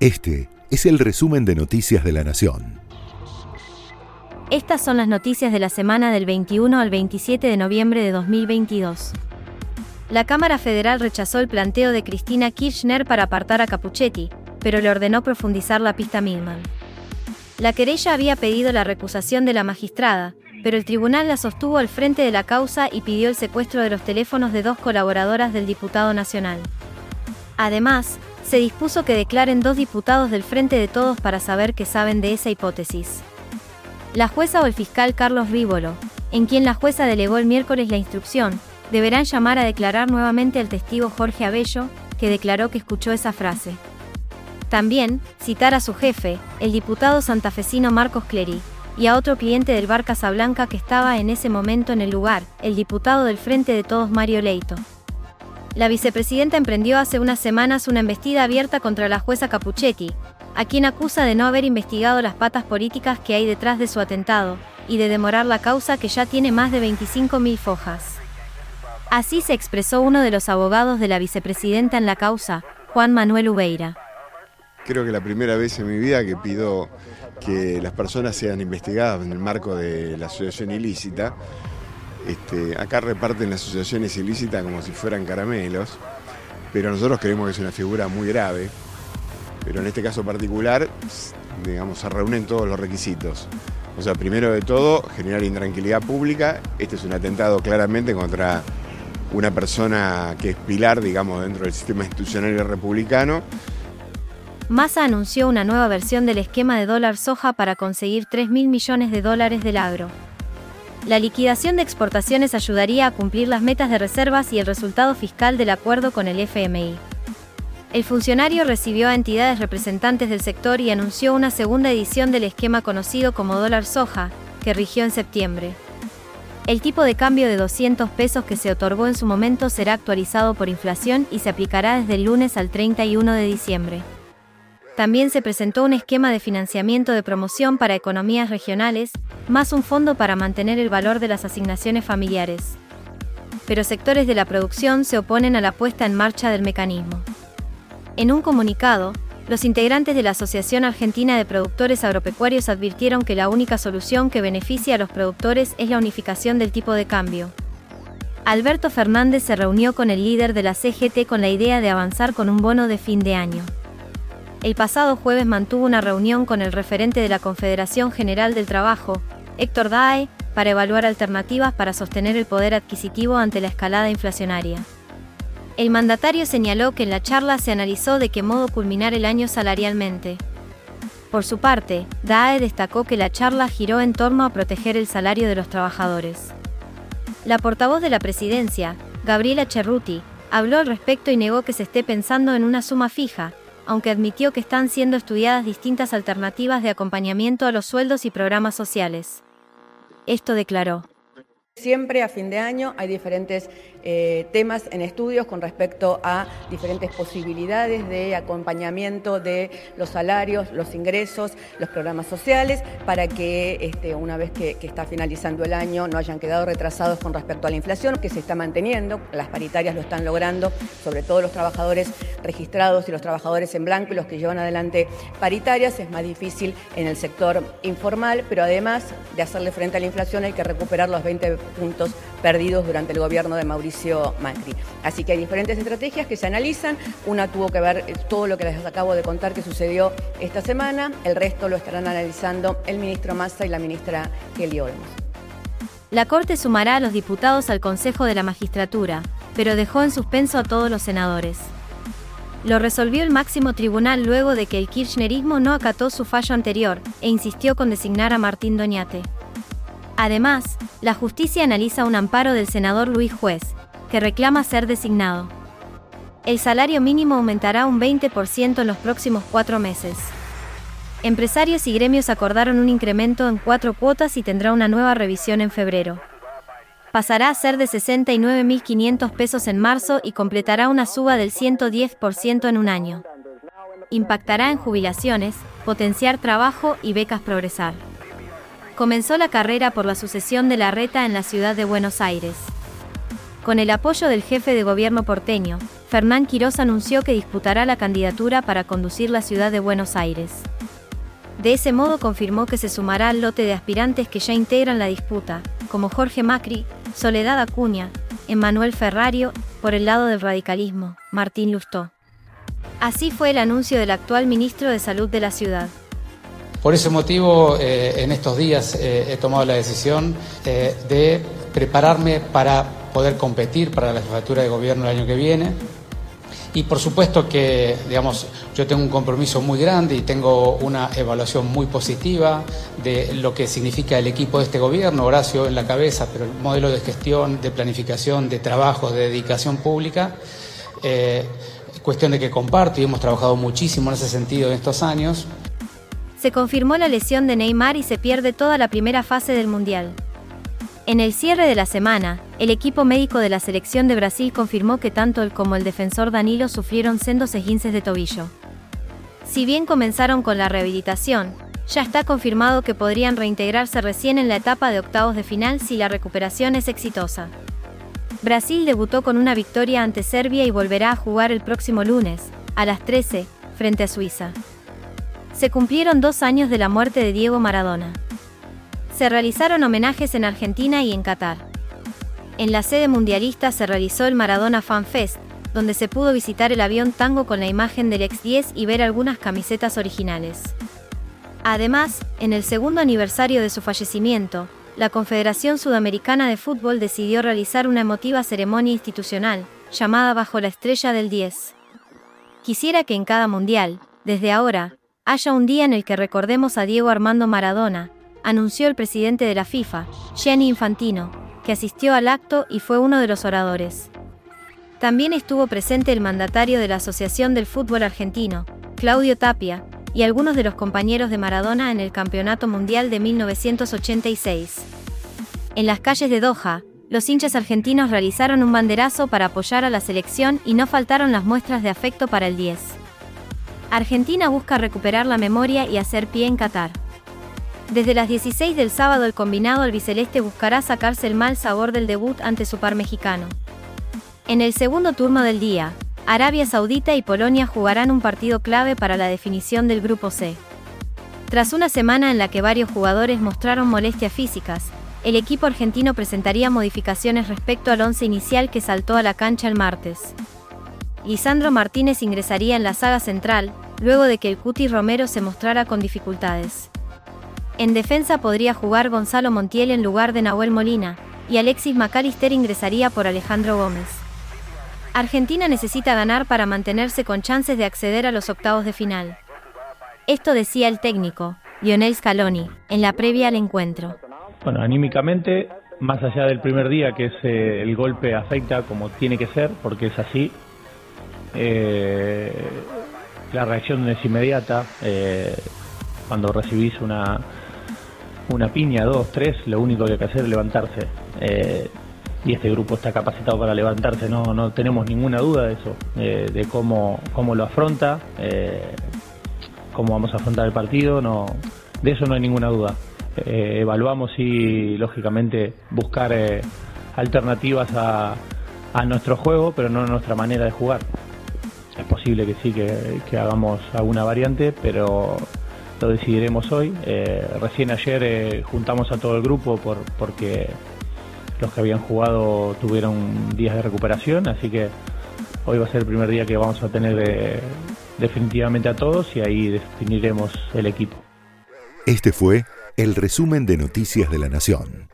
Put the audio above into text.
Este es el resumen de Noticias de la Nación. Estas son las noticias de la semana del 21 al 27 de noviembre de 2022. La Cámara Federal rechazó el planteo de Cristina Kirchner para apartar a Capuchetti, pero le ordenó profundizar la pista Milman. La querella había pedido la recusación de la magistrada, pero el tribunal la sostuvo al frente de la causa y pidió el secuestro de los teléfonos de dos colaboradoras del diputado nacional. Además, se dispuso que declaren dos diputados del Frente de Todos para saber qué saben de esa hipótesis. La jueza o el fiscal Carlos Rívolo, en quien la jueza delegó el miércoles la instrucción, deberán llamar a declarar nuevamente al testigo Jorge Abello, que declaró que escuchó esa frase. También, citar a su jefe, el diputado santafesino Marcos Clery, y a otro cliente del bar Casablanca que estaba en ese momento en el lugar, el diputado del Frente de Todos Mario Leito. La vicepresidenta emprendió hace unas semanas una embestida abierta contra la jueza Capuchetti, a quien acusa de no haber investigado las patas políticas que hay detrás de su atentado, y de demorar la causa que ya tiene más de 25.000 fojas. Así se expresó uno de los abogados de la vicepresidenta en la causa, Juan Manuel Ubeira. Creo que la primera vez en mi vida que pido que las personas sean investigadas en el marco de la asociación ilícita este, acá reparten las asociaciones ilícitas como si fueran caramelos, pero nosotros creemos que es una figura muy grave. Pero en este caso particular, digamos, se reúnen todos los requisitos. O sea, primero de todo, generar intranquilidad pública. Este es un atentado claramente contra una persona que es pilar, digamos, dentro del sistema institucional republicano. Massa anunció una nueva versión del esquema de dólar soja para conseguir 3 mil millones de dólares del agro. La liquidación de exportaciones ayudaría a cumplir las metas de reservas y el resultado fiscal del acuerdo con el FMI. El funcionario recibió a entidades representantes del sector y anunció una segunda edición del esquema conocido como dólar soja, que rigió en septiembre. El tipo de cambio de 200 pesos que se otorgó en su momento será actualizado por inflación y se aplicará desde el lunes al 31 de diciembre. También se presentó un esquema de financiamiento de promoción para economías regionales, más un fondo para mantener el valor de las asignaciones familiares. Pero sectores de la producción se oponen a la puesta en marcha del mecanismo. En un comunicado, los integrantes de la Asociación Argentina de Productores Agropecuarios advirtieron que la única solución que beneficia a los productores es la unificación del tipo de cambio. Alberto Fernández se reunió con el líder de la CGT con la idea de avanzar con un bono de fin de año el pasado jueves mantuvo una reunión con el referente de la Confederación General del Trabajo, Héctor Dae, para evaluar alternativas para sostener el poder adquisitivo ante la escalada inflacionaria. El mandatario señaló que en la charla se analizó de qué modo culminar el año salarialmente. Por su parte, DAE destacó que la charla giró en torno a proteger el salario de los trabajadores. La portavoz de la presidencia, Gabriela Cerruti, habló al respecto y negó que se esté pensando en una suma fija, aunque admitió que están siendo estudiadas distintas alternativas de acompañamiento a los sueldos y programas sociales. Esto declaró. Siempre a fin de año hay diferentes eh, temas en estudios con respecto a diferentes posibilidades de acompañamiento de los salarios, los ingresos, los programas sociales, para que este, una vez que, está finalizando el año no hayan quedado retrasados con respecto a la inflación, que se está manteniendo, las paritarias lo están logrando, sobre todo los trabajadores registrados y los trabajadores en blanco y los que llevan adelante paritarias, es más difícil en el sector informal, pero además de hacerle frente a la inflación hay que recuperar los 20 puntos perdidos durante el gobierno de Mauricio Macri. Así que hay diferentes estrategias que se analizan. Una tuvo que ver eh, todo lo que les acabo de contar que sucedió esta semana. El resto lo estarán analizando el ministro Massa y la ministra Kelly Olmos. La Corte sumará a los diputados al Consejo de la Magistratura, pero dejó en suspenso a todos los senadores. Lo resolvió el máximo tribunal luego de que el kirchnerismo no acató su fallo anterior e insistió con designar a Martín Doñate. Además, la justicia analiza un amparo del senador Luis Juez, que reclama ser designado. El salario mínimo aumentará un 20% en los próximos cuatro meses. Empresarios y gremios acordaron un incremento en cuatro cuotas y tendrá una nueva revisión en febrero. Pasará a ser de 69.500 pesos en marzo y completará una suba del 110% en un año. Impactará en jubilaciones, potenciar trabajo y becas progresar comenzó la carrera por la sucesión de la reta en la ciudad de Buenos Aires. Con el apoyo del jefe de gobierno porteño, Fernán Quirós anunció que disputará la candidatura para conducir la ciudad de Buenos Aires. De ese modo confirmó que se sumará al lote de aspirantes que ya integran la disputa, como Jorge Macri, Soledad Acuña, Emmanuel Ferrario, por el lado del radicalismo, Martín Lustó. Así fue el anuncio del actual ministro de Salud de la ciudad. Por ese motivo, eh, en estos días eh, he tomado la decisión eh, de prepararme para poder competir para la jefatura de gobierno el año que viene. Y por supuesto que, digamos, yo tengo un compromiso muy grande y tengo una evaluación muy positiva de lo que significa el equipo de este gobierno, Horacio en la cabeza, pero el modelo de gestión, de planificación, de trabajo, de dedicación pública. Eh, cuestión de que comparto y hemos trabajado muchísimo en ese sentido en estos años. Se confirmó la lesión de Neymar y se pierde toda la primera fase del Mundial. En el cierre de la semana, el equipo médico de la selección de Brasil confirmó que tanto él como el defensor Danilo sufrieron sendos esguinces de tobillo. Si bien comenzaron con la rehabilitación, ya está confirmado que podrían reintegrarse recién en la etapa de octavos de final si la recuperación es exitosa. Brasil debutó con una victoria ante Serbia y volverá a jugar el próximo lunes, a las 13, frente a Suiza. Se cumplieron dos años de la muerte de Diego Maradona. Se realizaron homenajes en Argentina y en Qatar. En la sede mundialista se realizó el Maradona Fan Fest, donde se pudo visitar el avión Tango con la imagen del ex 10 y ver algunas camisetas originales. Además, en el segundo aniversario de su fallecimiento, la Confederación Sudamericana de Fútbol decidió realizar una emotiva ceremonia institucional, llamada Bajo la Estrella del 10. Quisiera que en cada mundial, desde ahora, haya un día en el que recordemos a Diego Armando Maradona, anunció el presidente de la FIFA, Gianni Infantino, que asistió al acto y fue uno de los oradores. También estuvo presente el mandatario de la Asociación del Fútbol Argentino, Claudio Tapia, y algunos de los compañeros de Maradona en el Campeonato Mundial de 1986. En las calles de Doha, los hinchas argentinos realizaron un banderazo para apoyar a la selección y no faltaron las muestras de afecto para el 10. Argentina busca recuperar la memoria y hacer pie en Qatar. Desde las 16 del sábado el combinado albiceleste buscará sacarse el mal sabor del debut ante su par mexicano. En el segundo turno del día, Arabia Saudita y Polonia jugarán un partido clave para la definición del Grupo C. Tras una semana en la que varios jugadores mostraron molestias físicas, el equipo argentino presentaría modificaciones respecto al once inicial que saltó a la cancha el martes. Lisandro Martínez ingresaría en la saga central, luego de que el Cuti Romero se mostrara con dificultades. En defensa podría jugar Gonzalo Montiel en lugar de Nahuel Molina, y Alexis McAllister ingresaría por Alejandro Gómez. Argentina necesita ganar para mantenerse con chances de acceder a los octavos de final. Esto decía el técnico, Lionel Scaloni, en la previa al encuentro. Bueno, anímicamente, más allá del primer día, que es eh, el golpe afecta como tiene que ser, porque es así, eh, la reacción es inmediata. Eh, cuando recibís una, una piña, dos, tres, lo único que hay que hacer es levantarse. Eh, y este grupo está capacitado para levantarse, no, no tenemos ninguna duda de eso, de cómo, cómo lo afronta, cómo vamos a afrontar el partido, no, de eso no hay ninguna duda. evaluamos y lógicamente buscar alternativas a, a, nuestro juego, pero no a nuestra manera de jugar. Posible que sí, que, que hagamos alguna variante, pero lo decidiremos hoy. Eh, recién ayer eh, juntamos a todo el grupo por, porque los que habían jugado tuvieron días de recuperación, así que hoy va a ser el primer día que vamos a tener eh, definitivamente a todos y ahí definiremos el equipo. Este fue el resumen de Noticias de la Nación.